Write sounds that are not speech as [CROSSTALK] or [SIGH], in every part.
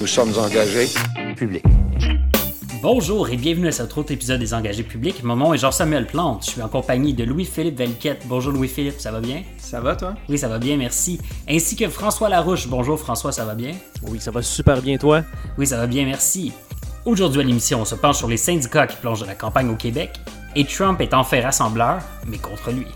Nous sommes engagés. Public. Bonjour et bienvenue à cet autre épisode des Engagés publics. Mon nom est Jean-Samuel Plante. Je suis en compagnie de Louis-Philippe Velquette. Bonjour Louis-Philippe, ça va bien? Ça va toi? Oui, ça va bien, merci. Ainsi que François Larouche. Bonjour François, ça va bien? Oui, ça va super bien toi? Oui, ça va bien, merci. Aujourd'hui à l'émission, on se penche sur les syndicats qui plongent dans la campagne au Québec et Trump est en fait rassembleur, mais contre lui.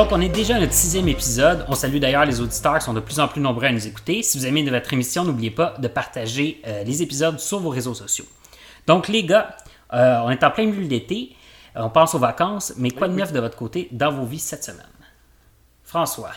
Donc, on est déjà à notre sixième épisode. On salue d'ailleurs les auditeurs qui sont de plus en plus nombreux à nous écouter. Si vous aimez votre émission, n'oubliez pas de partager euh, les épisodes sur vos réseaux sociaux. Donc, les gars, euh, on est en plein milieu d'été. Euh, on pense aux vacances, mais quoi de neuf de votre côté dans vos vies cette semaine? François.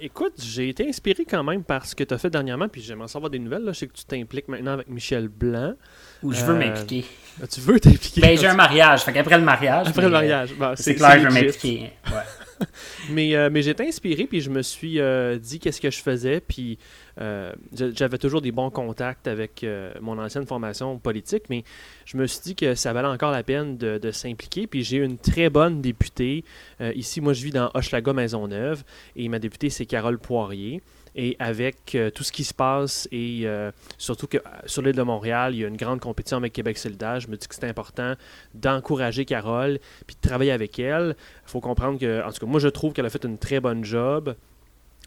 écoute, j'ai été inspiré quand même par ce que tu as fait dernièrement, puis j'aimerais savoir des nouvelles. Là. Je sais que tu t'impliques maintenant avec Michel Blanc. Ou je veux m'impliquer. Ah, tu veux t'impliquer? Ben, j'ai un mariage. Fait qu'après le mariage. Après le mariage. c'est clair, je veux m'impliquer. Ouais. [LAUGHS] mais euh, mais j'étais inspiré, puis je me suis euh, dit qu'est-ce que je faisais, puis euh, j'avais toujours des bons contacts avec mon ancienne formation politique, mais je me suis dit que ça valait encore la peine de, s'impliquer, puis j'ai une très bonne députée. ici, moi, je vis dans Hochelaga Maisonneuve, et ma députée, c'est Carole Poirier. Et avec euh, tout ce qui se passe et euh, surtout que euh, sur l'île de Montréal, il y a une grande compétition avec Québec solidaire, je me dis que c'est important d'encourager Carole puis de travailler avec elle. Il faut comprendre que, en tout cas, moi je trouve qu'elle a fait une très bonne job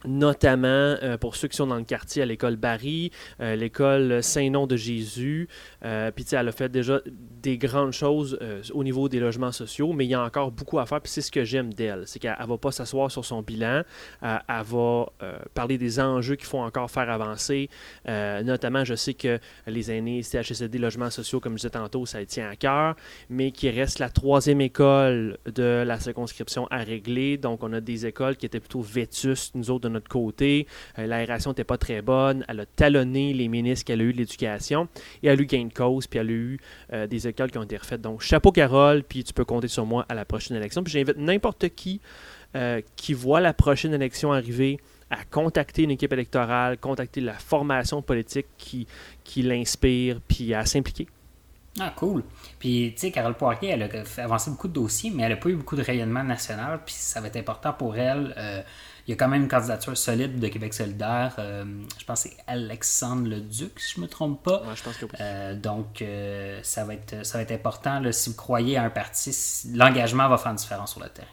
notamment euh, pour ceux qui sont dans le quartier à l'école Barry, euh, l'école Saint-Nom de Jésus. Euh, puis, elle a fait déjà des grandes choses au niveau des logements sociaux, mais il y a encore beaucoup à faire. Puis, c'est ce que j'aime d'elle. C'est qu'elle ne va pas s'asseoir sur son bilan. elle va parler des enjeux qu'il faut encore faire avancer. notamment, je sais que les aînés, CHSD, logements sociaux, comme je disais tantôt, ça tient à cœur, mais qui reste la troisième école de la circonscription à régler. Donc, on a des écoles qui étaient plutôt vétustes, nous autres, de notre côté. Euh, l'aération n'était pas très bonne. Elle a talonné les ministres qu'elle a eu de l'éducation. Et elle a eu gain de cause, puis elle a eu euh, des écoles qui ont été refaites. Donc, chapeau Carole, puis tu peux compter sur moi à la prochaine élection. Puis j'invite n'importe qui euh, qui voit la prochaine élection arriver à contacter une équipe électorale, contacter la formation politique qui, qui l'inspire, puis à s'impliquer. Ah, cool. Puis, tu sais, Carole Poirier, elle a avancé beaucoup de dossiers, mais elle n'a pas eu beaucoup de rayonnement national, puis ça va être important pour elle il y a quand même une candidature solide de Québec solidaire. Euh, je pense que c'est Alexandre Leduc, si je ne me trompe pas. je pense que oui. Euh, donc, euh, ça, va être, ça va être important. si vous croyez à un parti, l'engagement va faire une différence sur le terrain.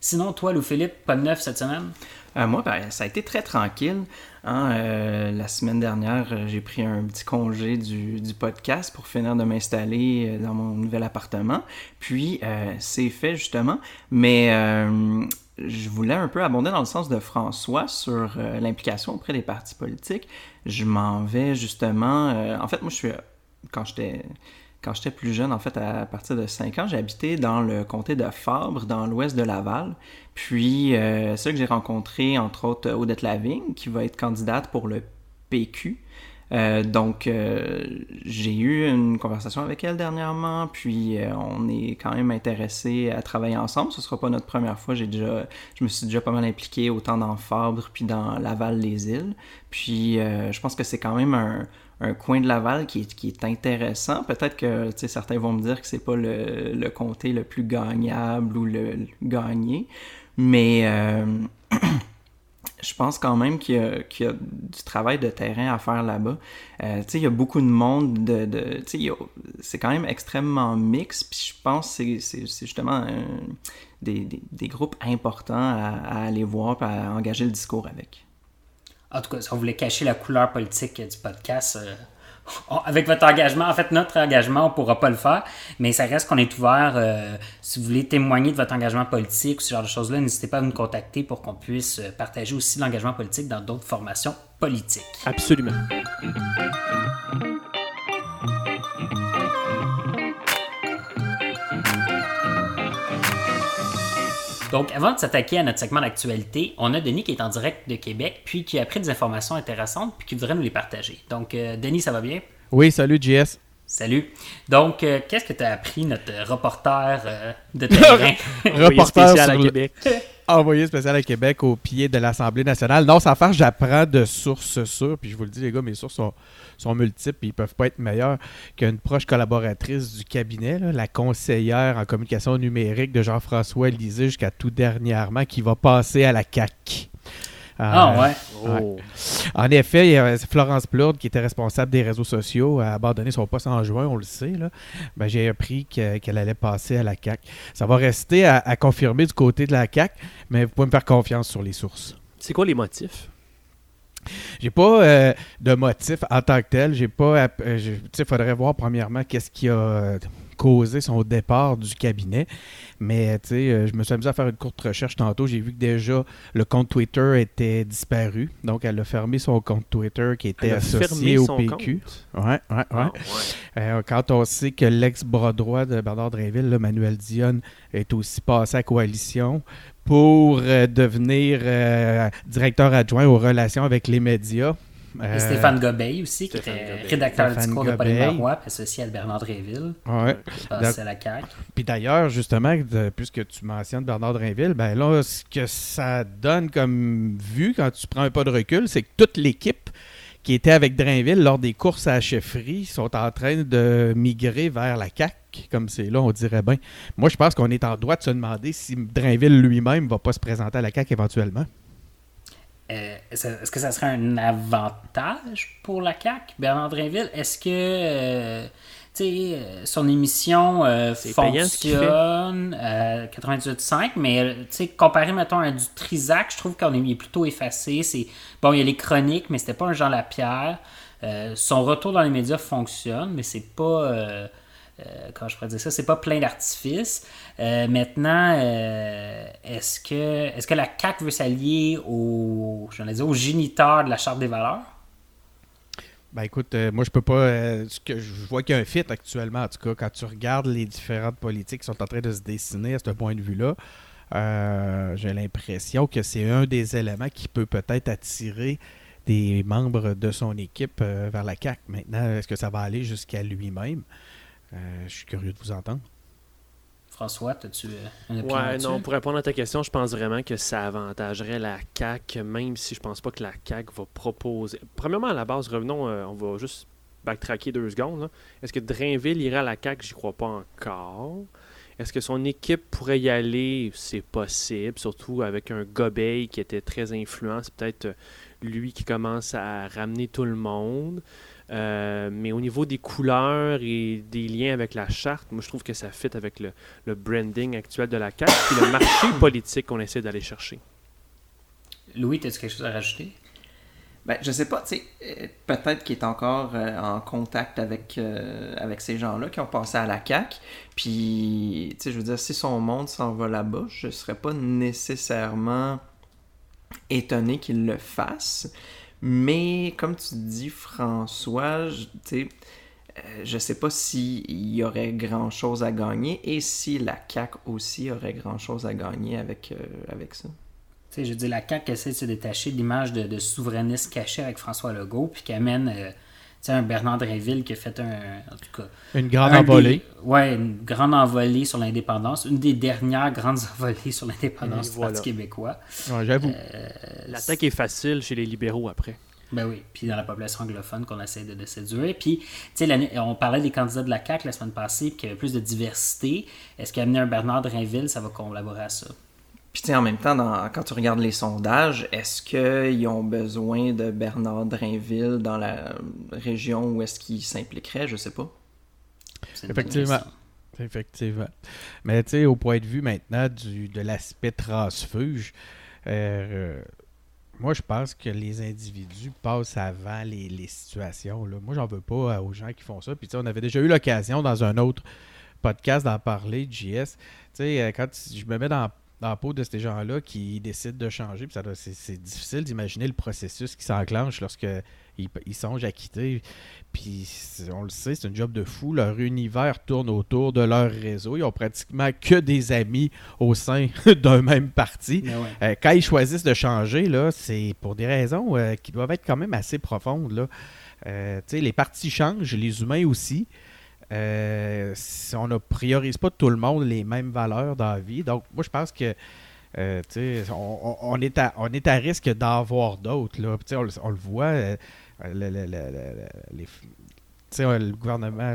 Sinon, toi, Lou-Philippe, pas de neuf cette semaine? moi, ben, ça a été très tranquille. Hein. la semaine dernière, j'ai pris un petit congé du, du podcast pour finir de m'installer dans mon nouvel appartement. Puis, c'est fait justement. Mais je voulais un peu abonder dans le sens de François sur euh, l'implication auprès des partis politiques. Je m'en vais justement. Euh, en fait, moi, je suis. Quand j'étais. Quand j'étais plus jeune, en fait, à partir de 5 ans, j'ai habité dans le comté de Fabre, dans l'ouest de Laval. Puis, euh, c'est là que j'ai rencontré, entre autres, Odette Lavigne, qui va être candidate pour le PQ. Euh, donc, euh, j'ai eu une conversation avec elle dernièrement, puis euh, on est quand même intéressé à travailler ensemble. Ce sera pas notre première fois. J'ai déjà, je me suis déjà pas mal impliqué autant dans Fabre puis dans Laval-les-Îles. Puis, je pense que c'est quand même un, coin de Laval qui est, intéressant. Peut-être que certains vont me dire que c'est pas le, le, comté le plus gagnable ou le, le gagné, mais [CLEARS THROAT] je pense quand même qu'il y, a du travail de terrain à faire là-bas. Euh, il y a beaucoup de monde, de, c'est quand même extrêmement mix, puis je pense que c'est justement des, groupes importants à, aller voir et à engager le discours avec. En tout cas, si on voulait cacher la couleur politique du podcast, euh, avec votre engagement, en fait, notre engagement, on ne pourra pas le faire, mais ça reste qu'on est ouvert. Euh, si vous voulez témoigner de votre engagement politique ou ce genre de choses-là, n'hésitez pas à nous contacter pour qu'on puisse euh, partager aussi l'engagement politique dans d'autres formations politiques. Absolument. Donc, avant de s'attaquer à notre segment d'actualité, on a Denis qui est en direct de Québec, puis qui a pris des informations intéressantes, puis qui voudrait nous les partager. Donc, euh, Denis, ça va bien? Oui, salut JS. Salut. Donc, euh, qu'est-ce que tu as appris, notre reporter euh, de [LAUGHS] terrain? reporter [LAUGHS] spécial à Québec. [LAUGHS] envoyé spécial à Québec au pied de l'Assemblée nationale. Non, sans faire, j'apprends de sources sûres. Puis je vous le dis, les gars, mes sources sont, multiples. Ils peuvent pas être meilleurs qu'une proche collaboratrice du cabinet, la conseillère en communication numérique de Jean-François Lisée jusqu'à tout dernièrement, qui va passer à la CAC. Ah ouais. Oh. En effet, il y a Florence Plourde, qui était responsable des réseaux sociaux, a abandonné son poste en juin, on le sait. Là. Ben, J'ai appris que- qu'elle allait passer à la CAC. Ça va rester à, à confirmer du côté de la CAC, mais vous pouvez me faire confiance sur les sources. C'est quoi les motifs? J'ai pas euh, de motif en tant que tel. J'ai pas. euh, j'ai- Tu sais, faudrait voir premièrement qu'est-ce qui a euh, causé son départ du cabinet. Mais tu sais, euh, je me suis amusé à faire une courte recherche tantôt. J'ai vu que déjà le compte Twitter était disparu. Donc, elle a fermé son compte Twitter qui était associé fermé au PQ. compte? Ouais, ouais, ouais. Ah, ouais. Euh, quand on sait que l'ex-bras droit de Bernard Drinville, là, Manuel Dionne, est aussi passé à coalition pour euh, devenir euh, directeur adjoint aux relations avec les médias. Et Euh, Stéphane Gobeil aussi, qui Stéphane était Gobeil. rédacteur Stéphane du discours de Pauline. Marois, puis associé à Bernard Dréville, ouais. passé à la CAQ. Puis d'ailleurs, justement, de- puisque tu mentionnes Bernard Drinville, ben là, ce que ça donne comme vue quand tu prends un pas de recul, c'est que toute l'équipe qui était avec Drainville lors des courses à la chefferie sont en train de migrer vers la CAC, comme c'est là, on dirait bien. Moi, je pense qu'on est en droit de se demander si Drainville lui-même va pas se présenter à la CAC éventuellement. Euh, est-ce que ça serait un avantage pour la CAQ, Bernard Drinville? Est-ce que euh, tu sais, euh, son émission euh, fonctionne euh, 98.5, mais euh, tu sais, comparé, mettons, à du Trisac, je trouve qu'on est plutôt effacé. C'est Bon, il y a les chroniques, mais c'était pas un Jean Lapierre. Son retour dans les médias fonctionne, mais c'est pas... euh, comment je pourrais dire ça, c'est pas plein d'artifices. Euh, maintenant, euh, est-ce que est-ce que la CAQ veut s'allier au, dire, au géniteur de la Charte des valeurs? Ben écoute, euh, moi je peux pas. je vois qu'il y a un fit actuellement, en tout cas, quand tu regardes les différentes politiques qui sont en train de se dessiner à ce point de vue-là, j'ai l'impression que c'est un des éléments qui peut peut-être attirer des membres de son équipe vers la CAC. Maintenant, est-ce que ça va aller jusqu'à lui-même? Je suis curieux de vous entendre. François, as-tu euh, une opinion Ouais, non, pour répondre à ta question, je pense vraiment que ça avantagerait la CAQ, même si je pense pas que la CAQ va proposer. Premièrement, à la base, revenons, euh, on va juste backtracker deux secondes. Est-ce que Drainville ira à la CAQ J'y crois pas encore. Est-ce que son équipe pourrait y aller? C'est possible, surtout avec un Gobeil qui était très influent. C'est peut-être euh, lui qui commence à ramener tout le monde. Euh, mais au niveau des couleurs et des liens avec la charte, moi je trouve que ça fit avec le, le branding actuel de la CAQ et le marché [COUGHS] politique qu'on essaie d'aller chercher. Louis, as-tu quelque chose à rajouter? Ben, je sais pas, tu sais, euh, peut-être qu'il est encore euh, en contact avec, euh, avec ces gens-là qui ont passé à la CAQ. Puis, tu sais, je veux dire, si son monde s'en va là-bas, je serais pas nécessairement étonné qu'il le fasse. Mais, comme tu dis, François, je- tu sais, euh, je sais pas s'il y aurait grand-chose à gagner et si la CAQ aussi aurait grand-chose à gagner avec, euh, avec ça. Tu je dis la CAQ essaie de se détacher de l'image de, de souverainiste caché avec François Legault, puis qui amène euh, sais, un Bernard Drinville qui a fait un. En tout cas. Une grande un envolée. des- ouais, une grande envolée sur l'indépendance. Une des dernières grandes [LAUGHS] envolées sur l'indépendance du voilà. Parti québécois. Ouais, J'avoue. Euh, L'attaque est facile chez les libéraux après. Ben oui, puis dans la population anglophone qu'on essaie de, de séduire. Puis, tu sais, l'année- on parlait des candidats de la CAQ la semaine passée, puis qu'il y avait plus de diversité. Est-ce qu'amener un Bernard Drinville, ça va collaborer à ça? Puis tu sais, en même temps, dans- quand tu regardes les sondages, est-ce qu'ils ont besoin de Bernard Drainville dans la région où est-ce qu'il s'impliquerait? Je sais pas. Effectivement. Effectivement. Mais tu sais, au point de vue maintenant du, de l'aspect transfuge, euh, euh, moi je pense que les individus passent avant les, les situations. Là. Moi, j'en veux pas euh, aux gens qui font ça. Puis tu sais, on avait déjà eu l'occasion dans un autre podcast d'en parler, JS. Tu sais, quand je me mets dans, dans la peau de ces gens-là qui décident de changer, puis c'est, difficile d'imaginer le processus qui s'enclenche lorsque ils, songent à quitter. Puis on le sait, c'est un job de fou. Leur univers tourne autour de leur réseau. Ils ont pratiquement que des amis au sein [LAUGHS] d'un même parti. Ouais. Euh, quand ils choisissent de changer, là, c'est pour des raisons euh, qui doivent être quand même assez profondes. Là. Euh, les partis changent, les humains aussi. Euh, on ne priorise pas tout le monde les mêmes valeurs dans la vie. Donc, moi, je pense que Euh, on, on, est à, on est à risque d'en voir d'autres. On, on, le voit. Le gouvernement,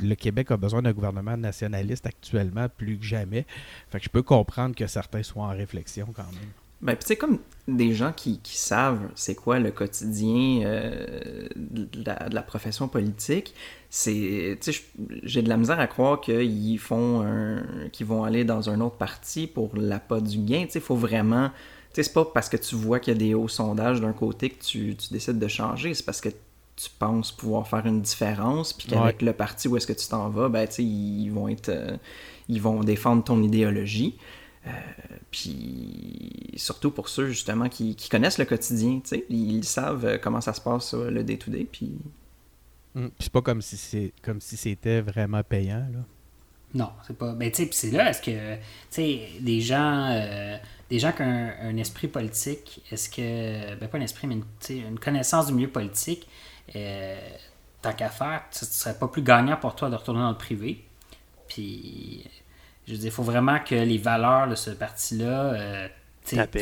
le Québec a besoin d'un gouvernement nationaliste actuellement plus que jamais. Fait que je peux comprendre que certains soient en réflexion quand même. Ben, tu sais, comme des gens qui, qui savent c'est quoi le quotidien euh, de, la, profession politique, c'est, tu sais, j'ai de la misère à croire qu'ils font un, qu'ils vont aller dans un autre parti pour l'appât du gain. Tu sais, faut vraiment, tu sais, c'est pas parce que tu vois qu'il y a des hauts sondages d'un côté que tu, tu décides de changer, c'est parce que tu penses pouvoir faire une différence, puis qu'avec le parti où est-ce que tu t'en vas, ben, tu sais, ils vont être, euh, ils vont défendre ton idéologie. Euh, puis surtout pour ceux justement qui, connaissent le quotidien, ils savent euh, comment ça se passe le day-to-day. puis... Hum, c'est pas comme si c'est comme si c'était vraiment payant là. Non, c'est pas. Ben tu sais, c'est là est-ce que tu sais des gens euh, des gens qui ont un, esprit politique, est-ce que ben pas un esprit mais une, une connaissance du milieu politique, tant qu'à faire, ce serait pas plus gagnant pour toi de retourner dans le privé. Puis je veux dire, il faut vraiment que les valeurs de ce parti-là euh,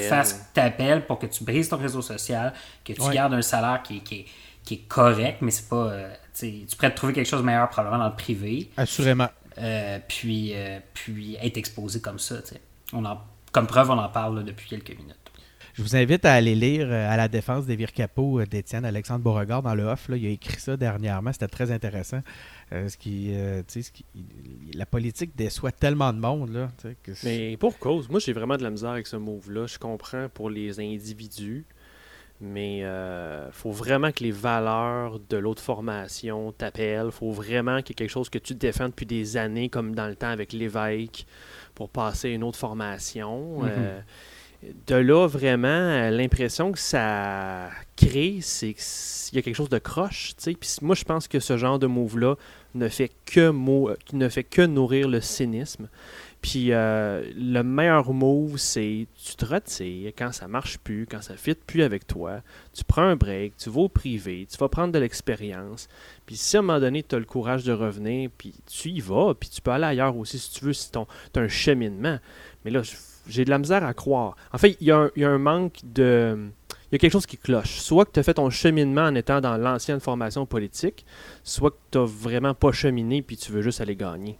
fassent t'appel pour que tu brises ton réseau social, que tu gardes un salaire qui, est correct, mais c'est pas. Euh, tu pourrais te trouver quelque chose de meilleur probablement dans le privé. Assurément. Euh, puis, puis être exposé comme ça. On en, comme preuve, on en parle depuis quelques minutes. Je vous invite à aller lire À la défense des Vircapo d'Étienne Alexandre Beauregard dans le off. Là, il a écrit ça dernièrement. C'était très intéressant. Euh, ce qui, euh, ce qui, la politique déçoit tellement de monde. Là, que mais pour cause, moi j'ai vraiment de la misère avec ce move-là. Je comprends pour les individus, mais il euh, faut vraiment que les valeurs de l'autre formation t'appellent. faut vraiment qu'il y ait quelque chose que tu défends depuis des années, comme dans le temps avec l'évêque, pour passer à une autre formation. Mm-hmm de là, vraiment, l'impression que ça crée, c'est qu'il y a quelque chose de croche. Puis moi, je pense que ce genre de move-là ne, fait que que nourrir le cynisme. Puis euh, le meilleur move, c'est tu te retires quand ça marche plus, quand ça fit plus avec toi. Tu prends un break, tu vas au privé, tu vas prendre de l'expérience. Puis si à un moment donné, tu as le courage de revenir, puis tu y vas, puis tu peux aller ailleurs aussi si tu veux, si tu as un cheminement. Mais là, j'ai de la misère à croire. En fait, il y, a un manque de. Il y a quelque chose qui cloche. Soit que tu as fait ton cheminement en étant dans l'ancienne formation politique, soit que tu n'as vraiment pas cheminé puis tu veux juste aller gagner.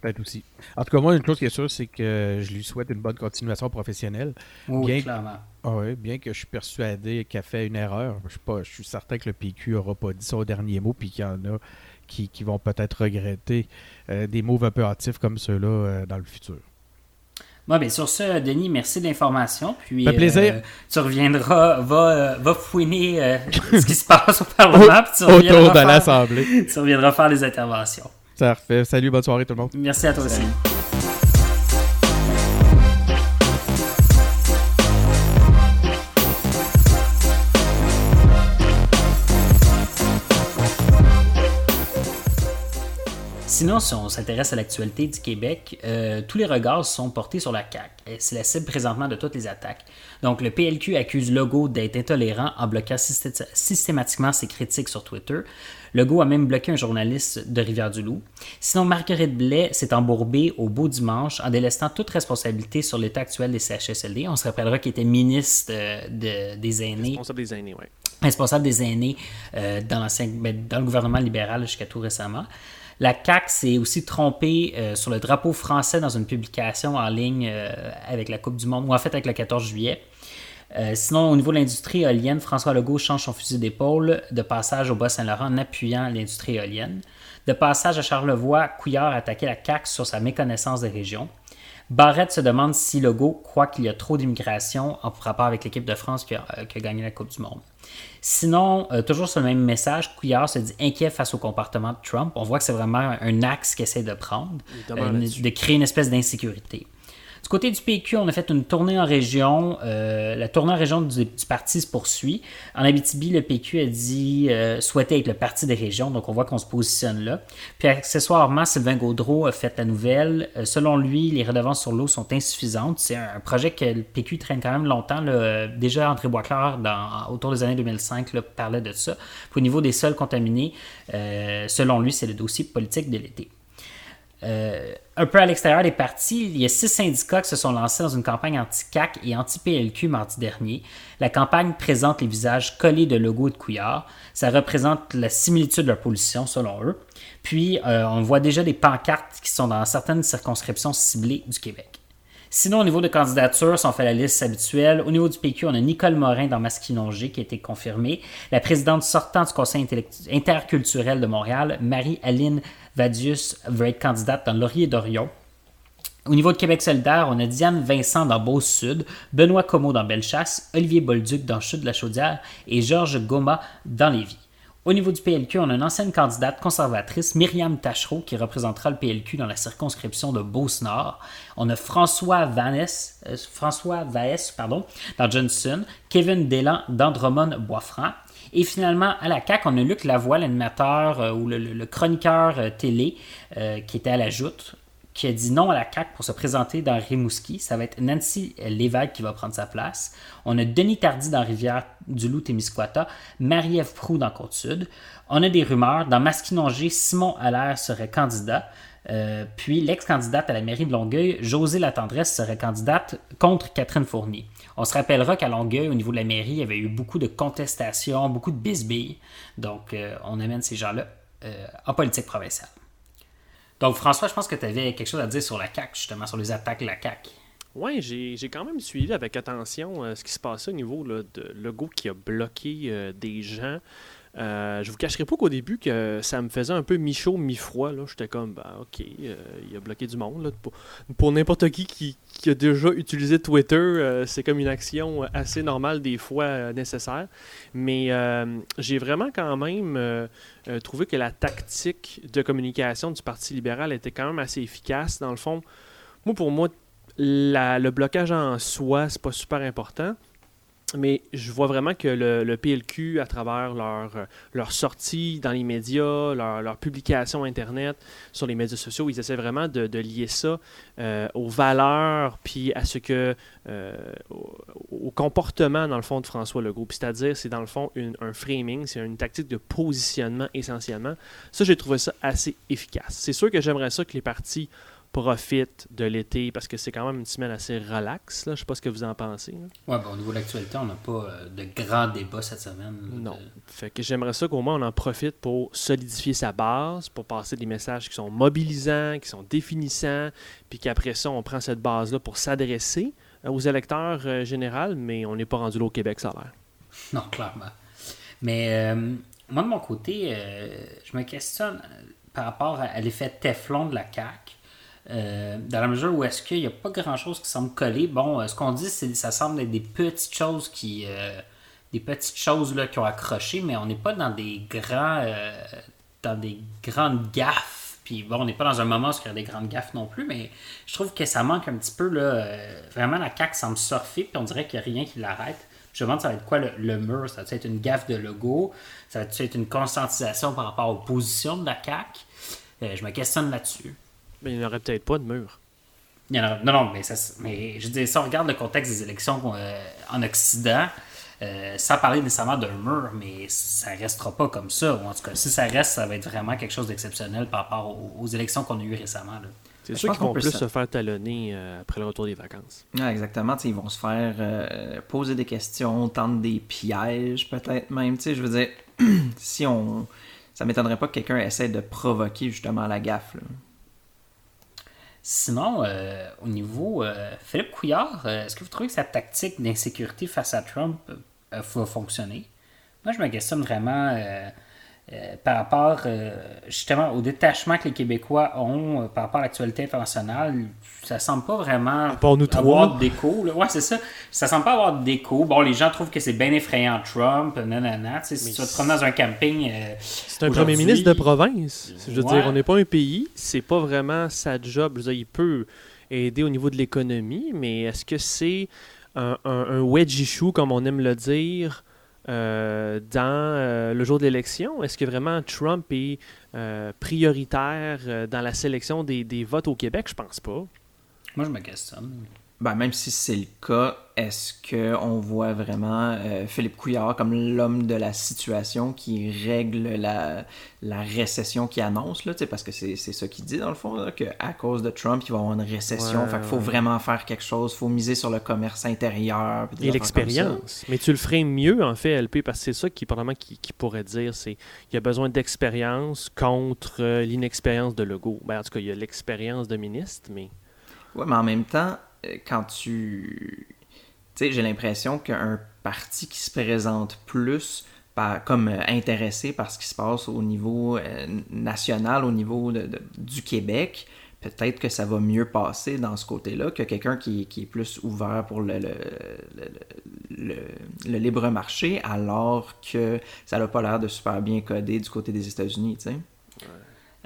Peut-être aussi. En tout cas, moi, une chose qui est sûre, c'est que je lui souhaite une bonne continuation professionnelle. Oui, bien clairement. Ah bien que je suis persuadé qu'elle fait une erreur. Je suis, pas, je suis certain que le PQ n'aura pas dit son dernier mot, puis qu'il y en a qui, vont peut-être regretter euh, des moves un peu hâtifs comme ceux-là euh, dans le futur. Bon, bien, sur ce, Denis, merci de l'information. Puis, plaisir. Euh, tu reviendras, va, euh, va fouiner euh, ce qui se [LAUGHS] passe au Parlement. puis tu reviendras Autour de l'Assemblée. Tu reviendras faire les interventions. Parfait. Salut, bonne soirée tout le monde. Merci à toi aussi. Sinon, si on s'intéresse à l'actualité du Québec, euh, tous les regards sont portés sur la CAQ. C'est la cible présentement de toutes les attaques. Donc, le PLQ accuse Legault d'être intolérant en bloquant systématiquement ses critiques sur Twitter. Legault a même bloqué un journaliste de Rivière-du-Loup. Sinon, Marguerite Blais s'est embourbée au beau dimanche en délestant toute responsabilité sur l'état actuel des CHSLD. On se rappellera qu'il était ministre euh, des aînés. Responsable des aînés, oui. Responsable des aînés euh, dans, ben, dans le gouvernement libéral jusqu'à tout récemment. La CAC s'est aussi trompée euh, sur le drapeau français dans une publication en ligne euh, avec la Coupe du Monde, ou en fait avec le 14 juillet. Euh, sinon, au niveau de l'industrie éolienne, François Legault change son fusil d'épaule de passage au Bas-Saint-Laurent en appuyant l'industrie éolienne. De passage à Charlevoix, Couillard a attaqué la CAC sur sa méconnaissance des régions. Barrette se demande si Legault croit qu'il y a trop d'immigration en rapport avec l'équipe de France qui qui a, gagné la Coupe du Monde. Sinon, euh, toujours sur le même message, Couillard se dit inquiet face au comportement de Trump. On voit que c'est vraiment un axe qu'il essaie de prendre, euh, de créer une espèce d'insécurité. Du côté du PQ, on a fait une tournée en région. Euh, la tournée en région du, parti se poursuit. En Abitibi, le PQ a dit euh, souhaiter être le parti des régions, donc on voit qu'on se positionne là. Puis accessoirement, Sylvain Gaudreau a fait la nouvelle. Euh, selon lui, les redevances sur l'eau sont insuffisantes. C'est un, projet que le PQ traîne quand même longtemps. Déjà, André Boisclair, dans, autour des années 2005, parlait de ça. Puis au niveau des sols contaminés, selon lui, c'est le dossier politique de l'été. Euh, un peu à l'extérieur des partis, il y a six syndicats qui se sont lancés dans une campagne anti-CAC et anti-PLQ mardi dernier. La campagne présente les visages collés de logos de couillards. Ça représente la similitude de leur position, selon eux. Puis, euh, on voit déjà des pancartes qui sont dans certaines circonscriptions ciblées du Québec. Sinon, au niveau de candidature, si on fait la liste habituelle, au niveau du PQ, on a Nicole Morin dans Masquinongé qui a été confirmée. La présidente sortante du Conseil interculturel de Montréal, Marie-Aline Vadius, va être candidate dans Laurier d'Orion. Au niveau de Québec solidaire, on a Diane Vincent dans Beauce-Sud, Benoît Comeau dans Bellechasse, Olivier Bolduc dans Chute de la Chaudière et Georges Goma dans Lévis. Au niveau du PLQ, on a une ancienne candidate conservatrice, Myriam Tachereau, qui représentera le PLQ dans la circonscription de Beauce-Nord. On a François Vanès, euh, François Vaes, pardon, dans Johnson, Kevin Delan d'Andromone-Boisfranc. Et finalement, à la CAQ, on a Luc Lavoie, l'animateur euh, ou le, chroniqueur euh, télé qui était à la joute, qui a dit non à la CAQ pour se présenter dans Rimouski. Ça va être Nancy Lévesque qui va prendre sa place. On a Denis Tardy dans Rivière-du-Loup-Témiscouata, Marie-Ève Prou dans Côte-Sud. On a des rumeurs. Dans Masquinongé, Simon Allaire serait candidat. Euh, puis l'ex-candidate à la mairie de Longueuil, José Latendresse, serait candidate contre Catherine Fournier. On se rappellera qu'à Longueuil, au niveau de la mairie, il y avait eu beaucoup de contestations, beaucoup de bisbilles. Donc, euh, on amène ces gens-là euh, en politique provinciale. Donc, François, je pense que tu avais quelque chose à dire sur la CAQ, justement, sur les attaques de la CAQ. Oui, j'ai quand même suivi avec attention euh, ce qui se passait au niveau de Legault qui a bloqué euh, des gens. Euh, je vous cacherai pas qu'au début, que ça me faisait un peu mi-chaud, mi-froid. J'étais comme, bah, ok, euh, il a bloqué du monde. Pour, n'importe qui, qui, a déjà utilisé Twitter, c'est comme une action assez normale, des fois nécessaire. Mais j'ai vraiment quand même trouvé que la tactique de communication du Parti libéral était quand même assez efficace. Dans le fond, moi, pour moi, le blocage en soi, c'est pas super important. Mais je vois vraiment que le, PLQ, à travers leur, leur sortie dans les médias, leur, leur publication Internet, sur les médias sociaux, ils essaient vraiment de, lier ça euh, aux valeurs, puis à ce que. Euh, au, comportement, dans le fond, de François Legault. C'est-à-dire, c'est dans le fond un framing, c'est une tactique de positionnement essentiellement. Ça, j'ai trouvé ça assez efficace. C'est sûr que j'aimerais ça que les partis profite de l'été parce que c'est quand même une semaine assez relaxe. Là. Je sais pas ce que vous en pensez. Ouais, ben, au niveau de l'actualité, on n'a pas euh, de grands débats cette semaine. non. Fait que j'aimerais ça qu'au moins on en profite pour solidifier sa base, pour passer des messages qui sont mobilisants, qui sont définissants, puis qu'après ça, on prend cette base-là pour s'adresser euh, aux électeurs euh, généraux, mais on n'est pas rendu là au Québec, ça a l'air. [LAUGHS] Non, clairement. Mais moi, de mon côté, je me questionne par rapport à, l'effet Teflon de la CAQ. Euh, dans la mesure où est-ce qu'il n'y a pas grand-chose qui semble coller. Bon, euh, ce qu'on dit, c'est ça semble être des petites choses qui... Euh, des petites choses là, qui ont accroché, mais on n'est pas dans des grands... dans des grandes gaffes. Puis bon, on n'est pas dans un moment où il y a des grandes gaffes non plus, mais je trouve que ça manque un petit peu, là. vraiment, la CAQ semble surfer, puis on dirait qu'il n'y a rien qui l'arrête. Je me demande, ça va être quoi le, mur? Ça va être une gaffe de logo? Ça va être une conscientisation par rapport aux positions de la CAQ? je me questionne là-dessus. Mais il n'y aurait peut-être pas de mur. non, non, mais, ça, mais je dis, si on regarde le contexte des élections euh, en Occident, euh, sans parler nécessairement d'un mur, mais ça restera pas comme ça. Ou en tout cas, si ça reste, ça va être vraiment quelque chose d'exceptionnel par rapport aux, élections qu'on a eues récemment. C'est sûr qu'ils vont plus se faire talonner euh, après le retour des vacances. Ah, exactement. ils vont se faire poser des questions, tendre des pièges, peut-être même. Je veux dire, [CLEARS THROAT] si on. Ça m'étonnerait pas que quelqu'un essaie de provoquer justement la gaffe. Sinon, euh, au niveau euh, Philippe Couillard, euh, est-ce que vous trouvez que sa tactique d'insécurité face à Trump va fonctionner? Moi, je me questionne vraiment euh, par rapport euh, justement au détachement que les Québécois ont euh, par rapport à l'actualité internationale, ça semble pas vraiment avoir d'écho. Ouais, c'est ça. Ça semble pas avoir d'écho. Bon, les gens trouvent que c'est bien effrayant Trump, nanana. si tu te promener dans un camping. c'est un premier ministre de province. Je veux dire, on n'est pas un pays. C'est pas vraiment sa job. il peut aider au niveau de l'économie, mais est-ce que c'est un, un, un wedge issue, comme on aime le dire? Euh, dans euh, le jour de l'élection? Est-ce que vraiment Trump est euh, prioritaire dans la sélection des, votes au Québec? Je pense pas. Moi, je me questionne. Ben, même si c'est le cas, est-ce qu'on voit vraiment euh, Philippe Couillard comme l'homme de la situation qui règle la, la récession qu'il annonce, là, parce que c'est ça qu'il dit dans le fond, qu'à cause de Trump, il va y avoir une récession, Ouais, fait qu'il faut ouais. vraiment faire quelque chose, il faut miser sur le commerce intérieur. Et l'expérience. Mais tu le ferais mieux, en fait, LP, parce que c'est ça qui, probablement, qui, qui pourrait dire, c'est il y a besoin d'expérience contre euh, l'inexpérience de Legault. Ben, en tout cas, il y a l'expérience de ministre, mais... Ouais, mais en même temps, quand tu. Tu sais, j'ai l'impression qu'un parti qui se présente plus comme euh, intéressé par ce qui se passe au niveau euh, national, au niveau du Québec, peut-être que ça va mieux passer dans ce côté-là que quelqu'un qui, est plus ouvert pour le, le, libre marché, alors que ça n'a pas l'air de super bien codé du côté des États-Unis, tu sais.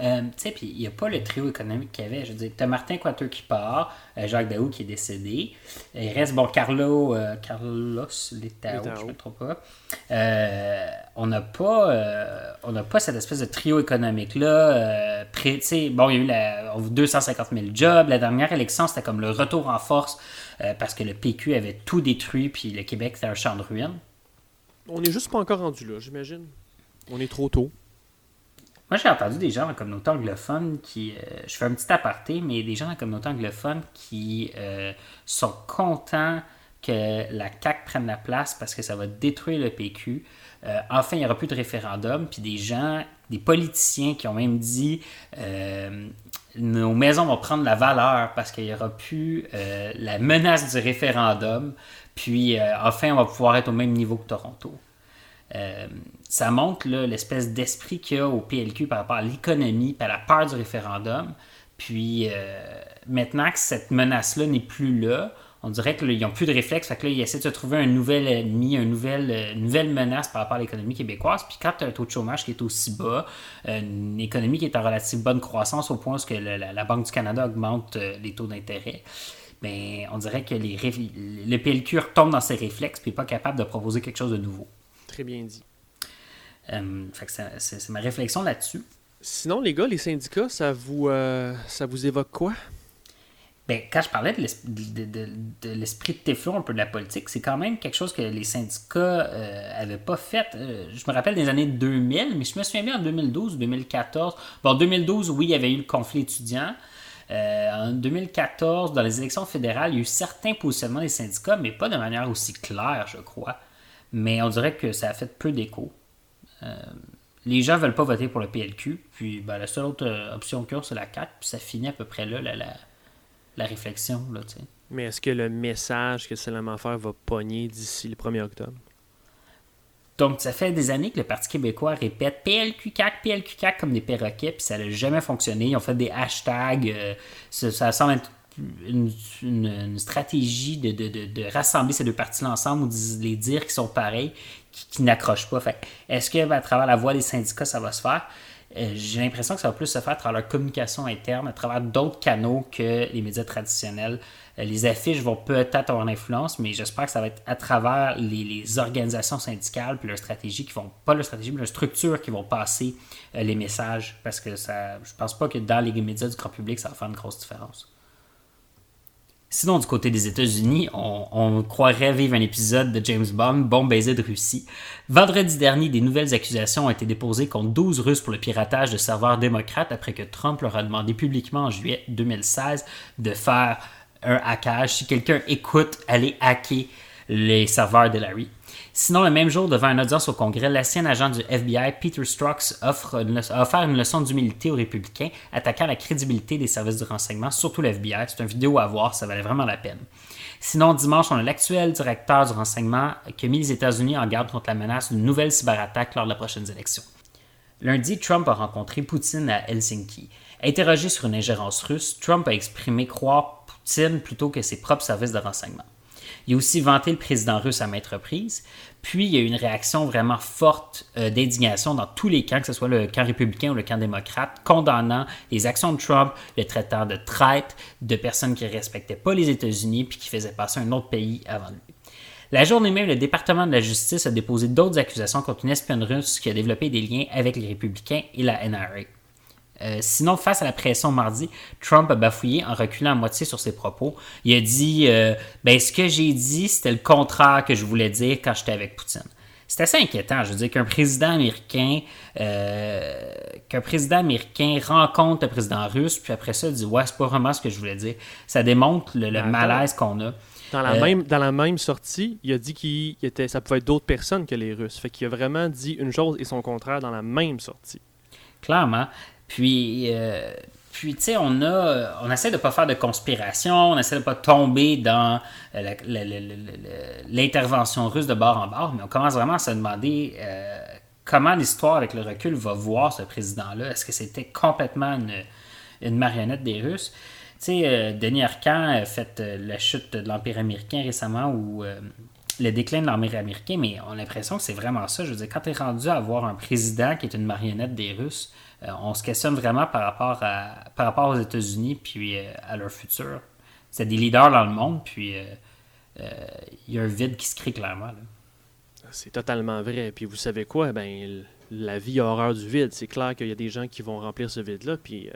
Euh, tu sais, puis il n'y a pas le trio économique qu'il y avait. Je veux dire, tu as Martin Coiteur qui part, euh, Jacques Daou qui est décédé. Il reste, bon, Carlo, euh, Carlos Letao, je ne me trompe pas. On n'a pas, on n'a pas cette espèce de trio économique-là. Tu sais, bon, il y a eu la, on- 250 000 jobs. La dernière élection, c'était comme le retour en force parce que le PQ avait tout détruit, puis le Québec, c'était un champ de ruines. On n'est juste pas encore rendu là, j'imagine. On est trop tôt. Moi, j'ai entendu des gens dans la communauté anglophone qui. euh, je fais un petit aparté, mais des gens dans la communauté anglophone qui euh, sont contents que la CAQ prenne la place parce que ça va détruire le PQ. Euh, enfin, il n'y aura plus de référendum. Puis des gens, des politiciens qui ont même dit nos maisons vont prendre la valeur parce qu'il n'y aura plus la menace du référendum. Puis enfin, on va pouvoir être au même niveau que Toronto. Euh, ça montre l'espèce d'esprit qu'il y a au PLQ par rapport à l'économie, par la peur du référendum. Puis euh, maintenant que cette menace-là n'est plus là, on dirait qu'ils n'ont plus de réflexe. Fait que là, essaient de se trouver un nouvel ennemi, une nouvelle, euh, nouvelle menace par rapport à l'économie québécoise. Puis quand tu as un taux de chômage qui est aussi bas, une économie qui est en relative bonne croissance au point où la, la Banque du Canada augmente les taux d'intérêt, ben, on dirait que le PLQ retombe dans ses réflexes et n'est pas capable de proposer quelque chose de nouveau. Très bien dit. Euh, c'est ma réflexion là-dessus. Sinon, les gars, les syndicats, ça vous, euh, ça vous évoque quoi? Ben, quand je parlais de l'es- de- de- l'esprit Teflon, un peu de la politique, c'est quand même quelque chose que les syndicats n'avaient pas fait. Euh, je me rappelle des années 2000, mais je me souviens bien en 2012, 2014. Bon, en 2012, oui, il y avait eu le conflit étudiant. Euh, en 2014, dans les élections fédérales, il y a eu certains positionnements des syndicats, mais pas de manière aussi claire, je crois. Mais on dirait que ça a fait peu d'écho. Euh, les gens veulent pas voter pour le PLQ, puis ben, la seule autre euh, option qu'il y a, c'est la CAQ, puis ça finit à peu près là, la, la, la réflexion. Là. Mais est-ce que le message que Salam faire va pogner d'ici le 1er octobre? Donc, ça fait des années que le Parti québécois répète PLQ-CAC, PLQ-CAC comme des perroquets, puis ça n'a jamais fonctionné. Ils ont fait des hashtags. euh, ça, ça semble être une, une- une stratégie de, de- de- rassembler ces deux partis-là ensemble ou de les dire qu'ils sont pareils, qui, qui n'accrochent pas. Fait est-ce que ben, travers la voix des syndicats, ça va se faire? Euh, J'ai l'impression que ça va plus se faire à travers leur communication interne, à travers d'autres canaux que les médias traditionnels. Euh, les affiches vont peut-être avoir l'influence, mais j'espère que ça va être à travers les, les organisations syndicales puis leur stratégie qui vont, pas leur stratégie, mais leur structure qui vont passer euh, les messages. Parce que ça, je pense pas que dans les médias du grand public, ça va faire une grosse différence. Sinon, du côté des États-Unis, on, croirait vivre un épisode de James Bond, Bon baiser de Russie. Vendredi dernier, des nouvelles accusations ont été déposées contre 12 Russes pour le piratage de serveurs démocrates après que Trump leur a demandé publiquement en juillet 2016 de faire un hackage. Si quelqu'un écoute, allez hacker les serveurs de Larry. Sinon, le même jour, devant une audience au Congrès, l'ancien agent du FBI, Peter Strzok, offre une leçon- a offert une leçon d'humilité aux républicains, attaquant la crédibilité des services de renseignement, surtout le FBI. C'est une vidéo à voir, ça valait vraiment la peine. Sinon, dimanche, on a l'actuel directeur du renseignement qui a mis les États-Unis en garde contre la menace d'une nouvelle cyberattaque lors de la prochaine élection. Lundi, Trump a rencontré Poutine à Helsinki. Interrogé sur une ingérence russe, Trump a exprimé croire Poutine plutôt que ses propres services de renseignement. Il a aussi vanté le président russe à maintes reprises. Puis, il y a eu une réaction vraiment forte euh, d'indignation dans tous les camps, que ce soit le camp républicain ou le camp démocrate, condamnant les actions de Trump, le traitant de traite, de personnes qui ne respectaient pas les États-Unis puis qui faisaient passer un autre pays avant lui. La journée même, le département de la justice a déposé d'autres accusations contre une espionne russe qui a développé des liens avec les républicains et la NRA. Euh, sinon, face à la pression mardi, Trump a bafouillé en reculant à moitié sur ses propos. Il a dit euh, ben, ce que j'ai dit, c'était le contraire que je voulais dire quand j'étais avec Poutine. C'est assez inquiétant. Je veux dire qu'un président américain, euh, qu'un président américain rencontre le président russe, puis après ça dit ouais, c'est pas vraiment ce que je voulais dire. Ça démontre le, le malaise qu'on a. Dans la, même, dans la même sortie, il a dit qu'il était, ça pouvait être d'autres personnes que les Russes. Fait qu'il a vraiment dit une chose et son contraire dans la même sortie. Clairement. Puis, euh, puis tu sais, on a, on essaie de pas faire de conspiration, on essaie de pas tomber dans euh, l'intervention russe de bord en bord, mais on commence vraiment à se demander euh, comment l'histoire, avec le recul, va voir ce président-là. Est-ce que c'était complètement une, marionnette des Russes? Tu sais, Denis Arcand a fait la chute de l'Empire américain récemment euh, le déclin de l'Empire américain, mais on a l'impression que c'est vraiment ça. Je veux dire, quand tu es rendu à avoir un président qui est une marionnette des Russes, euh, on se questionne vraiment par rapport, aux États-Unis puis euh, à leur futur. C'est des leaders dans le monde, puis euh, il y a un vide qui se crée clairement. C'est totalement vrai. Puis vous savez quoi? Ben, la vie a horreur du vide. C'est clair qu'il y a des gens qui vont remplir ce vide-là. Puis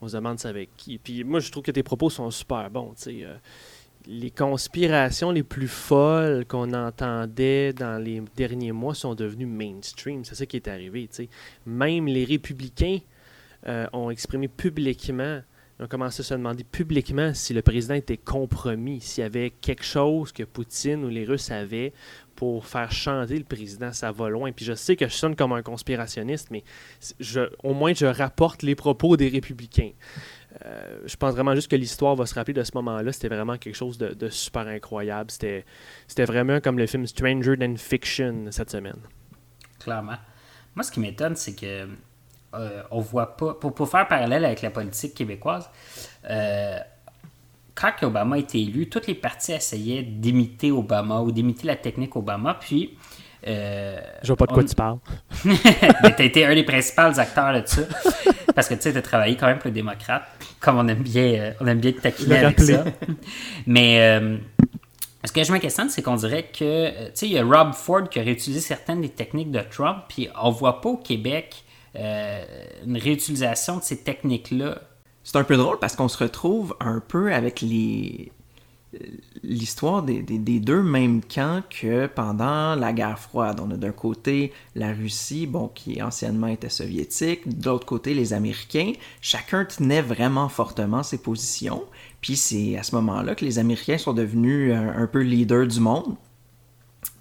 on se demande c'est avec qui. Puis moi, je trouve que tes propos sont super bons. Les conspirations les plus folles qu'on entendait dans les derniers mois sont devenues mainstream. C'est ça qui est arrivé. Même les républicains euh, ont exprimé publiquement, ont commencé à se demander publiquement si le président était compromis, s'il y avait quelque chose que Poutine ou les Russes avaient pour faire chanter le président. Ça va loin. Puis je sais que je sonne comme un conspirationniste, mais au moins je rapporte les propos des républicains. Euh, je pense vraiment juste que l'histoire va se rappeler de ce moment-là. C'était vraiment quelque chose de, de super incroyable. C'était, c'était vraiment comme le film Stranger Than Fiction cette semaine. clairement. Moi, ce qui m'étonne, c'est que euh, on voit pas. Pour, pour faire parallèle avec la politique québécoise, euh, quand Obama a été élu, tous les partis essayaient d'imiter Obama ou d'imiter la technique Obama, puis. Je vois pas de quoi tu parles. [LAUGHS] mais t'as été un des principaux acteurs de ça. Parce que tu sais, t'as travaillé quand même pour les démocrates. Comme on aime bien, euh, on aime bien te taquiner avec ça. [LAUGHS] Mais euh, ce que je me questionne, c'est qu'on dirait que, euh, tu sais, il y a Rob Ford qui a réutilisé certaines des techniques de Trump, puis on voit pas au Québec euh, une réutilisation de ces techniques-là. C'est un peu drôle parce qu'on se retrouve un peu avec les l'histoire des, des- deux mêmes camps que pendant la guerre froide. On a d'un côté la Russie, bon, qui anciennement était soviétique, de l'autre côté les Américains. Chacun tenait vraiment fortement ses positions. Puis c'est à ce moment-là que les Américains sont devenus un, un peu leaders du monde.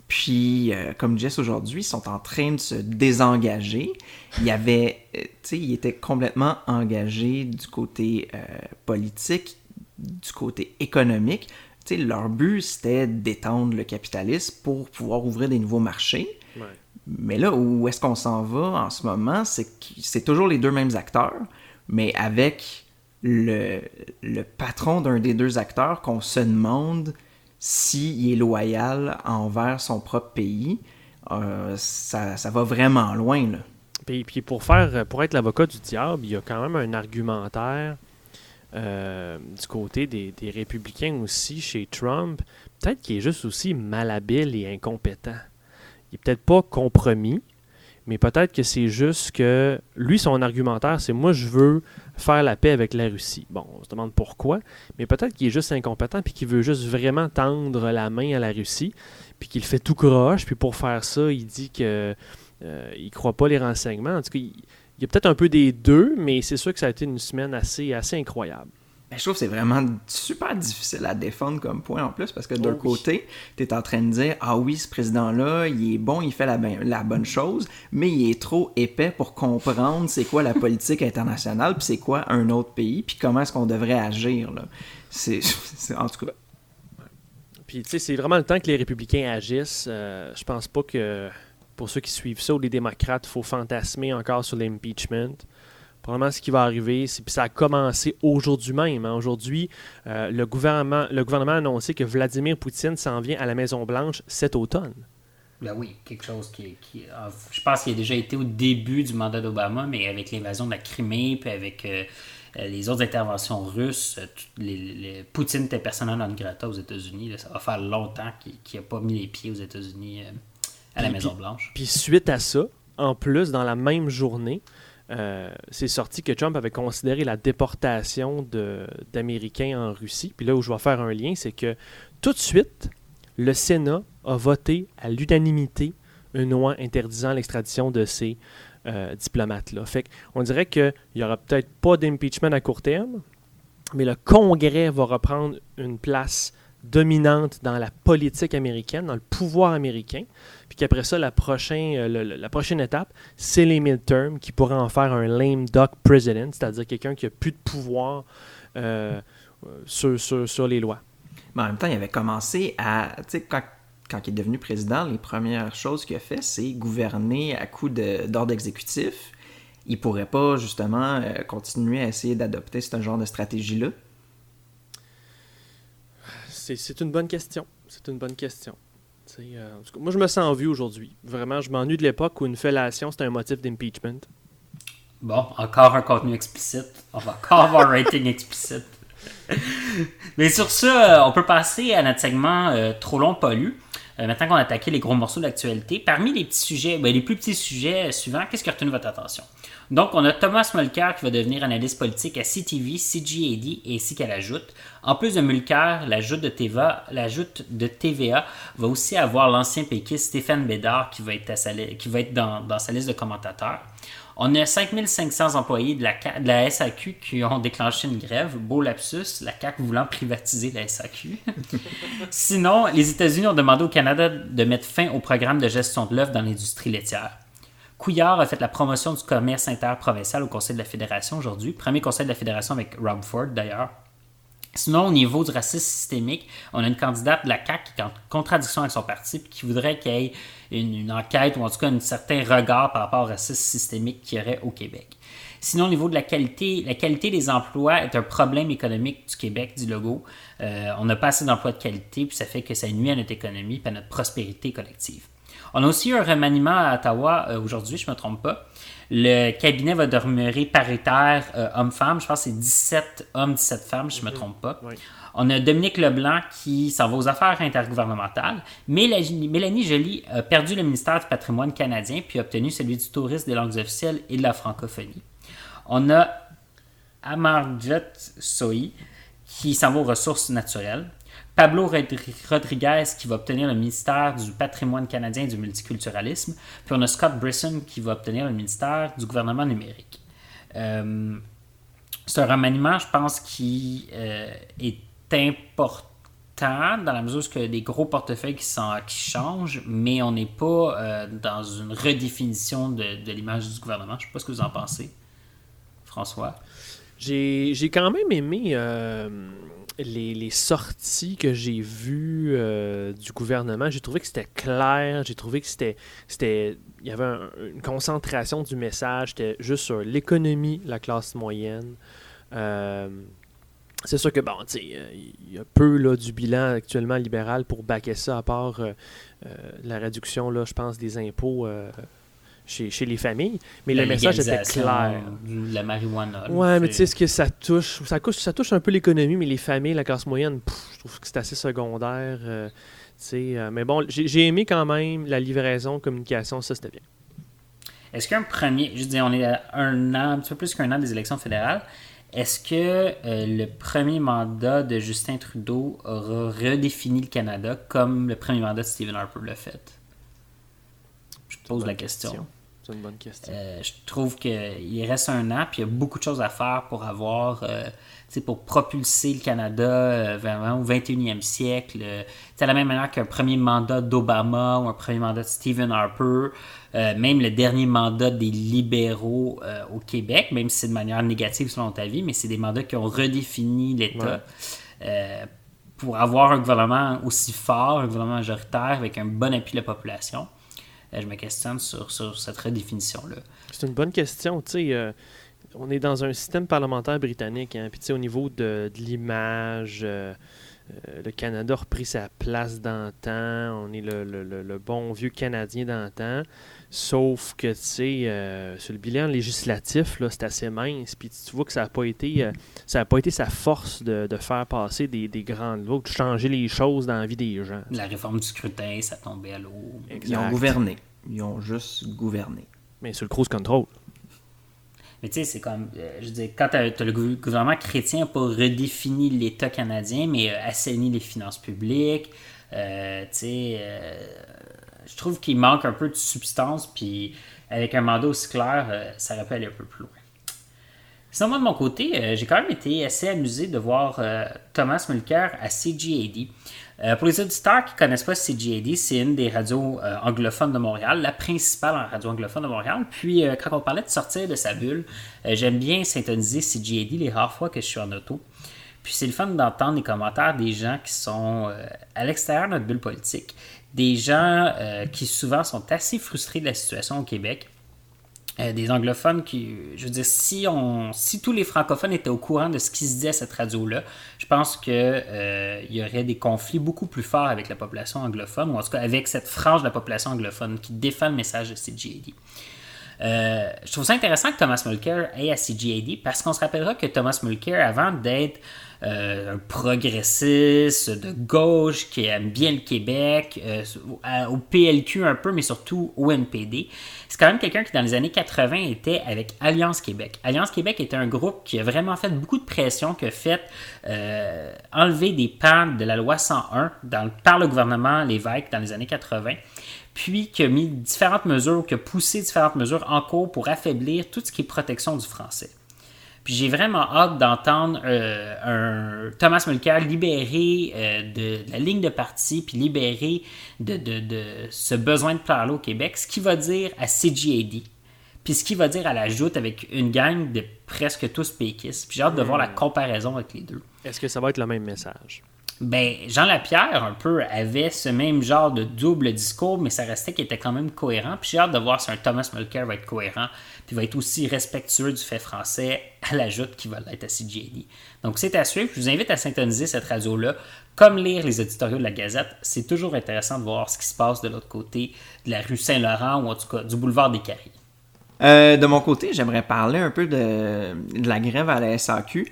Puis, euh, comme Jess aujourd'hui, ils sont en train de se désengager. Il avait, euh, tu sais, complètement engagés du côté euh, politique, du côté économique. Leur but, c'était d'étendre le capitalisme pour pouvoir ouvrir des nouveaux marchés. Ouais. Mais là, où est-ce qu'on s'en va en ce moment, c'est que c'est toujours les deux mêmes acteurs, mais avec le, le patron d'un des deux acteurs qu'on se demande s'il est loyal envers son propre pays. Euh, ça, ça va vraiment loin, là. Puis, puis pour faire pour être l'avocat du diable, il y a quand même un argumentaire euh, du côté des, républicains aussi chez Trump, peut-être qu'il est juste aussi malhabile et incompétent. Il est peut-être pas compromis, mais peut-être que c'est juste que lui, son argumentaire, c'est moi je veux faire la paix avec la Russie. Bon, on se demande pourquoi, mais peut-être qu'il est juste incompétent puis qu'il veut juste vraiment tendre la main à la Russie, puis qu'il fait tout croche, puis pour faire ça, il dit que euh, croit pas les renseignements. En tout cas, il, il y a peut-être un peu des deux, mais c'est sûr que ça a été une semaine assez, assez incroyable. Mais je trouve que c'est vraiment super difficile à défendre comme point en plus parce que d'un Oh oui. côté, tu es en train de dire Ah oui, ce président-là, il est bon, il fait la, ben- la bonne chose, mais il est trop épais pour comprendre c'est quoi la politique internationale, puis c'est quoi un autre pays, puis comment est-ce qu'on devrait agir. là. C'est, [LAUGHS] c'est- en tout cas, Puis, tu sais, c'est vraiment le temps que les républicains agissent. Euh, je pense pas que, pour ceux qui suivent ça, les démocrates, il faut fantasmer encore sur l'impeachment. Probablement ce qui va arriver, c'est puis ça a commencé aujourd'hui même. hein. Aujourd'hui, euh, le, gouvernement, le gouvernement a annoncé que Vladimir Poutine s'en vient à la Maison-Blanche cet automne. Ben oui, quelque chose qui, je pense qu'il a déjà été au début du mandat d'Obama, mais avec l'invasion de la Crimée, puis avec euh, les autres interventions russes, euh, Poutine était personnel non grata aux États-Unis. Ça va faire longtemps qu'il n'a pas mis les pieds aux États-Unis à la Puis- Maison-Blanche. Puis suite à ça, en plus, dans la même journée, euh, c'est sorti que Trump avait considéré la déportation d'Américains en Russie. Puis là où je vais faire un lien, c'est que tout de suite, le Sénat a voté à l'unanimité une loi interdisant l'extradition de ces euh, diplomates-là. Fait on dirait qu'il n'y aura peut-être pas d'impeachment à court terme, mais le Congrès va reprendre une place dominante dans la politique américaine, dans le pouvoir américain, puis qu'après ça, la prochaine, euh, la prochaine étape, c'est les midterms qui pourraient en faire un lame duck president, c'est-à-dire quelqu'un qui a plus de pouvoir euh, sur, sur, les lois. Mais en même temps, il avait commencé à, tu sais, quand, quand, il est devenu président, les premières choses qu'il a fait, c'est gouverner à coup d'ordre exécutif. Il pourrait pas justement euh, continuer à essayer d'adopter ce genre de stratégie-là c'est une bonne question. C'est une bonne question. Euh, moi, je me sens en vue aujourd'hui. Vraiment, je m'ennuie de l'époque où une fellation, c'était un motif d'impeachment. Bon, encore un contenu explicite. On va encore avoir un rating [LAUGHS] explicite. Mais sur ça, euh, on peut passer à notre segment euh, Trop long, pas lu. maintenant qu'on a attaqué les gros morceaux d'actualité, parmi les petits sujets, ben, les plus petits sujets suivants, qu'est-ce qui a retenu votre attention? Donc, on a Thomas Mulcair qui va devenir analyste politique à CTV, CGAD et ainsi qu'à l'ajoute. En plus de Mulcair, l'ajoute de TVA, de TVA va aussi avoir l'ancien péquiste Stéphane Bédard qui va être dans, sa liste de commentateurs. On a 5500 employés de la, SAQ qui ont déclenché une grève. Beau lapsus, la CAQ voulant privatiser la SAQ. [LAUGHS] Sinon, les États-Unis ont demandé au Canada de mettre fin au programme de gestion de l'œuvre dans l'industrie laitière. Couillard a fait la promotion du commerce interprovincial au Conseil de la Fédération aujourd'hui. Premier Conseil de la Fédération avec Rob Ford d'ailleurs. Sinon, au niveau du racisme systémique, on a une candidate de la CAQ qui est en contradiction avec son parti et qui voudrait qu'il y ait une, enquête ou en tout cas un certain regard par rapport au racisme systémique qu'il y aurait au Québec. Sinon, au niveau de la qualité, la qualité des emplois est un problème économique du Québec, dit Legault. Euh, on n'a pas assez d'emplois de qualité, puis ça fait que ça nuit à notre économie et à notre prospérité collective. On a aussi un remaniement à Ottawa euh, aujourd'hui, je ne me trompe pas. Le cabinet va demeurer paritaire euh, homme-femme. Je pense que c'est 17 hommes, 17 femmes, je ne me mhm. trompe pas. On a Dominique Leblanc qui s'en va aux affaires intergouvernementales. Mélanie Joly a perdu le ministère du patrimoine canadien puis a obtenu celui du tourisme, des langues officielles et de la francophonie. On a Amarjot Sohi qui s'en va aux ressources naturelles. Pablo Rodriguez qui va obtenir le ministère du patrimoine canadien et du multiculturalisme. Puis on a Scott Brisson qui va obtenir le ministère du gouvernement numérique. Euh, c'est un remaniement, je pense, qui euh, est important dans la mesure où il y a des gros portefeuilles qui, changent, mais on n'est pas euh, dans une redéfinition de, de l'image du gouvernement. Je ne sais pas ce que vous en pensez, François. J'ai quand même aimé les, sorties que j'ai vues euh, du gouvernement, j'ai trouvé que c'était clair, j'ai trouvé que c'était, c'était, il y avait une concentration du message, c'était juste sur l'économie, la classe moyenne. Euh, c'est sûr que, bon, tu il y a peu là, du bilan actuellement libéral pour baquer ça, à part euh, la réduction, là, je pense, des impôts chez, les familles, mais le message était clair. La marijuana. ouais, mais tu sais, ce que ça touche, ça touche, ça touche un peu l'économie, mais les familles, la classe moyenne, je trouve que c'est assez secondaire. Euh, euh, mais bon, j'ai aimé quand même la livraison, communication, ça c'était bien. Est-ce qu'un premier, je dis, on est à un an, un petit peu plus qu'un an des élections fédérales, est-ce que euh, le premier mandat de Justin Trudeau aura redéfini le Canada comme le premier mandat de Stephen Harper l'a fait? Je pose la question une bonne question. Euh, je trouve qu'il reste un an, puis il y a beaucoup de choses à faire pour avoir, euh, pour propulser le Canada euh, vers au 21e siècle. C'est la même manière qu'un premier mandat d'Obama ou un premier mandat de Stephen Harper, même le dernier mandat des libéraux au Québec, même si c'est de manière négative selon ta vie, mais c'est des mandats qui ont redéfini l'État. pour avoir un gouvernement aussi fort, un gouvernement majoritaire avec un bon appui de la population. Euh, je me questionne sur, cette redéfinition-là. C'est une bonne question. Tu sais, euh, on est dans un système parlementaire britannique. Hein, puis, tu au niveau de, l'image, euh, le Canada a repris sa place d'antan. On est le, bon vieux Canadien d'antan. Sauf que, tu sais, sur le bilan législatif, là, c'est assez mince. Puis tu vois que ça n'a pas été ça a pas été sa force de, faire passer des, grandes lois, de changer les choses dans la vie des gens. La réforme du scrutin, ça tombait à l'eau. Ils ont gouverné. Ils ont juste gouverné. Mais sur le cruise control. Mais tu sais, c'est comme, euh, je veux dire, quand t'as- t'as le gou- gouvernement chrétien pas redéfini l'État canadien, mais assaini les finances publiques, euh, tu sais, euh, je trouve qu'il manque un peu de substance, puis avec un mandat aussi clair, ça aurait pu aller un peu plus loin. Sinon, moi, de mon côté, j'ai quand même été assez amusé de voir Thomas Mulcair à CGAD. Euh, pour les auditeurs qui ne connaissent pas CGAD, c'est une des radios euh, anglophones de Montréal, la principale en radio anglophone de Montréal. Puis, euh, quand on parlait de sortir de sa bulle, j'aime bien syntoniser CGAD les rares fois que je suis en auto. Puis c'est le fun d'entendre les commentaires des gens qui sont à l'extérieur de notre bulle politique, des gens qui souvent sont assez frustrés de la situation au Québec, euh, des anglophones qui, je veux dire, si, on, si tous les francophones étaient au courant de ce qui se dit à cette radio-là, je pense qu'il y aurait des conflits beaucoup plus forts avec la population anglophone, ou en tout cas avec cette frange de la population anglophone qui défend le message de CGAD. Euh, je trouve ça intéressant que Thomas Mulcair ait à CGAD parce qu'on se rappellera que Thomas Mulcair, avant d'être euh, un progressiste de gauche qui aime bien le Québec, euh, au PLQ un peu, mais surtout au NPD, c'est quand même quelqu'un qui, dans les années 80, était avec Alliance Québec. Alliance Québec était un groupe qui a vraiment fait beaucoup de pression, qui a fait euh, enlever des pans de la loi 101 dans, par le gouvernement Lévesque dans les années 80 puis qui a mis différentes mesures, qui a poussé différentes mesures en cours pour affaiblir tout ce qui est protection du français. Puis j'ai vraiment hâte d'entendre euh, un Thomas Mulcair libéré euh, de, de la ligne de parti, puis libéré de, de, de ce besoin de plaire au Québec, ce qu'il va dire à CGAD, puis ce qu'il va dire à la joute avec une gang de presque tous péquistes. Puis j'ai hâte de voir la comparaison avec les deux. Est-ce que ça va être le même message? Ben, Jean Lapierre, un peu, avait ce même genre de double discours, mais ça restait qu'il était quand même cohérent. Puis j'ai hâte de voir si un Thomas Mulcair va être cohérent, puis va être aussi respectueux du fait français à la joute qui va l'être à CGD. Donc c'est à suivre. Je vous invite à syntoniser cette radio-là, comme lire les éditoriaux de la Gazette. C'est toujours intéressant de voir ce qui se passe de l'autre côté de la rue Saint-Laurent, ou en tout cas du boulevard des Carrés. Euh, de mon côté, j'aimerais parler un peu de, de la grève à la SAQ.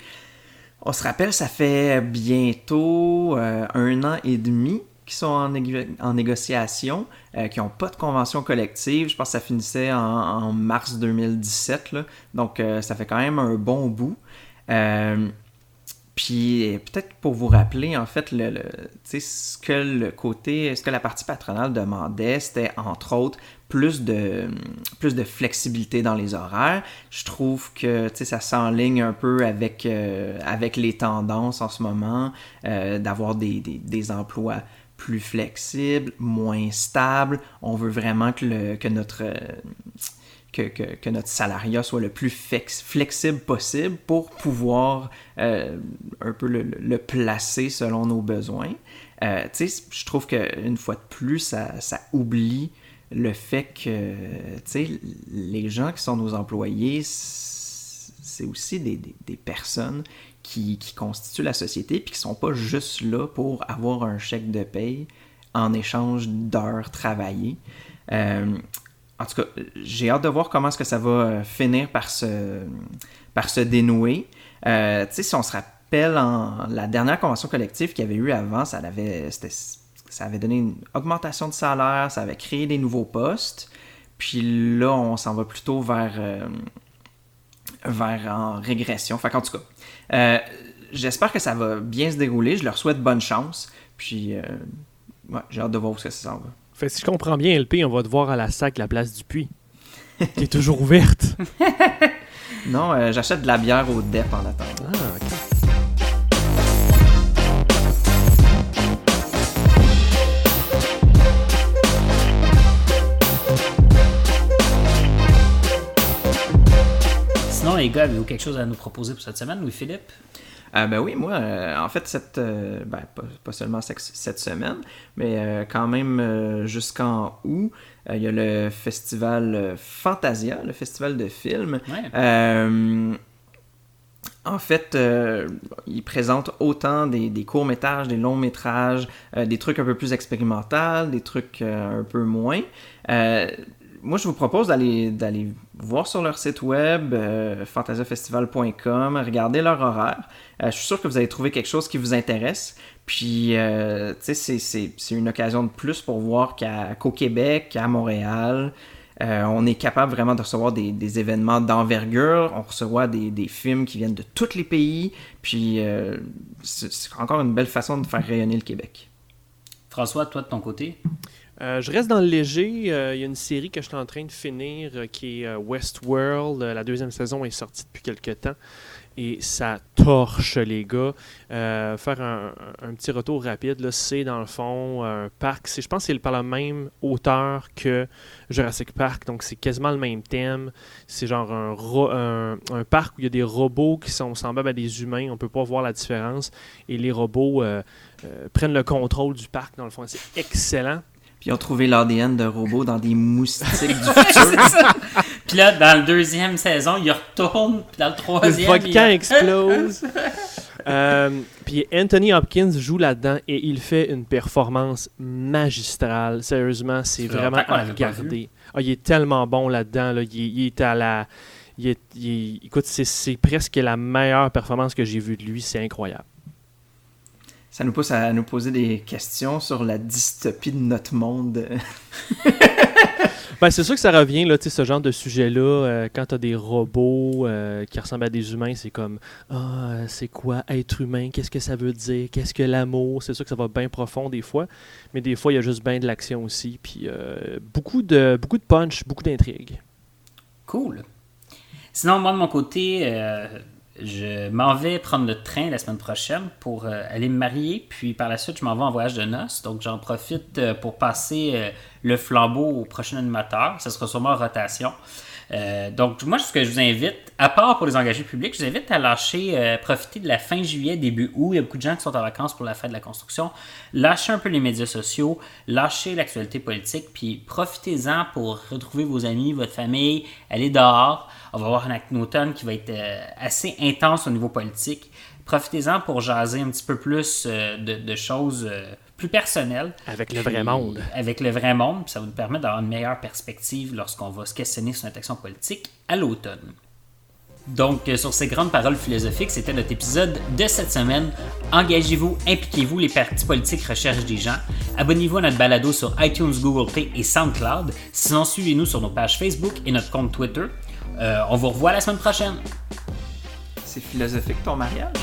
On se rappelle, ça fait bientôt euh, un an et demi qu'ils sont en, négo- en négociation, euh, qui n'ont pas de convention collective. Je pense que ça finissait en, mars 2017, là. donc euh, ça fait quand même un bon bout. Euh, puis peut-être pour vous rappeler, en fait, le, ce que le côté, ce que la partie patronale demandait, c'était entre autres plus de, plus de flexibilité dans les horaires. Je trouve que ça s'enligne un peu avec, euh, avec les tendances en ce moment, euh, d'avoir des, des, des emplois plus flexibles, moins stables. On veut vraiment que, le, que notre... que, que- notre salariat soit le plus flex- flexible possible pour pouvoir euh, un peu le, placer selon nos besoins. Je trouve qu'une fois de plus, ça, ça oublie le fait que tu sais, les gens qui sont nos employés, c'est aussi des, des- des personnes qui, qui constituent la société puis qui sont pas juste là pour avoir un chèque de paye en échange d'heures travaillées. Euh, en tout cas, j'ai hâte de voir comment est-ce que ça va euh, finir par se, par se dénouer. Euh, tu sais, si on se rappelle, en, la dernière convention collective qu'il y avait eu avant, ça avait, c'était- ça avait donné une augmentation de salaire, ça avait créé des nouveaux postes. Puis là, on s'en va plutôt vers, euh, vers en régression. Fait qu'en tout cas, euh, j'espère que ça va bien se dérouler. Je leur souhaite bonne chance. Puis, euh, ouais, j'ai hâte de voir où ça s'en va. Fait, si je comprends bien, LP, on va te voir à la SAC, la place du puits. qui est toujours ouverte. [LAUGHS] Non, j'achète de la bière au DEP en attendant. Ah, ok. Les gars, avez-vous quelque chose à nous proposer pour cette semaine, Louis-Philippe? Euh, ben oui, moi, euh, en fait, cette, euh, ben, pas, pas seulement cette semaine, mais quand même jusqu'en août, il y a le festival Fantasia, le festival de films. Ouais. En fait, euh, il présente autant des, des courts-métrages, des longs-métrages, euh, des trucs un peu plus expérimentaux, des trucs euh, un peu moins. Moi, je vous propose d'aller voir sur leur site web, euh, fantasiafestival.com, regarder leur horaire. Euh, je suis sûr que vous allez trouver quelque chose qui vous intéresse. Puis, euh, tu sais, c'est- une occasion de plus pour voir qu'à- qu'au Québec, à Montréal, on est capable vraiment de recevoir des, des événements d'envergure. On reçoit des, des, films qui viennent de tous les pays. Puis c'est encore une belle façon de faire rayonner le Québec. François, toi de ton côté? Euh, je reste dans le léger. Il y a une série que je suis en train de finir qui est Westworld. la deuxième saison est sortie depuis quelques temps et ça torche les gars. Euh, faire un, petit retour rapide, c'est dans le fond un parc. Je pense que c'est par la même hauteur que Jurassic Park, donc c'est quasiment le même thème. C'est genre un, un, parc où il y a des robots qui sont semblables à des humains, on peut pas voir la différence. Et les robots euh, euh, prennent le contrôle du parc, dans le fond. C'est excellent. Puis ils ont trouvé l'ADN de robots dans des moustiques du [LAUGHS] futur. Puis là, dans la deuxième saison, il retourne. Puis dans le troisième. Le volcan explose. [LAUGHS] euh, puis Anthony Hopkins joue là-dedans et il fait une performance magistrale. Sérieusement, c'est vraiment à regarder. Ah, il est tellement bon là-dedans. Là. Il, est à la. Il est, écoute, c'est presque la meilleure performance que j'ai vue de lui. C'est incroyable ça nous pousse à nous poser des questions sur la dystopie de notre monde. [LAUGHS] ben, c'est sûr que ça revient, là, ce genre de sujet-là, euh, quand tu as des robots euh, qui ressemblent à des humains, c'est comme Ah, c'est quoi être humain? Qu'est-ce que ça veut dire? Qu'est-ce que l'amour C'est sûr que ça va bien profond des fois, mais des fois, il y a juste bien de l'action aussi. Puis euh, beaucoup, de, beaucoup de punch, beaucoup d'intrigue. Cool. Sinon, moi, de mon côté, je m'en vais prendre le train la semaine prochaine pour euh, aller me marier, puis par la suite, je m'en vais en voyage de noces. Donc, j'en profite euh, pour passer euh, le flambeau au prochain animateur. Ça sera sûrement en rotation. Euh, donc, moi, ce que je vous invite, à part pour les engagés publics, je vous invite à lâcher, euh, profiter de la fin juillet, début août. Il y a beaucoup de gens qui sont en vacances pour la fête de la construction. Lâchez un peu les médias sociaux, lâchez l'actualité politique, puis profitez-en pour retrouver vos amis, votre famille, aller dehors. On va avoir un automne qui va être euh, assez intense au niveau politique. Profitez-en pour jaser un petit peu plus de, choses plus personnel. Avec le vrai monde. Avec le vrai monde, ça va nous permettre d'avoir une meilleure perspective lorsqu'on va se questionner sur notre action politique à l'automne. Donc, euh, sur ces grandes paroles philosophiques, c'était notre épisode de cette semaine. Engagez-vous, impliquez-vous, les partis politiques recherchent des gens. Abonnez-vous à notre balado sur iTunes, Google Play et SoundCloud. Sinon, suivez-nous sur nos pages Facebook et notre compte Twitter. Euh, on vous revoit la semaine prochaine. C'est philosophique ton mariage?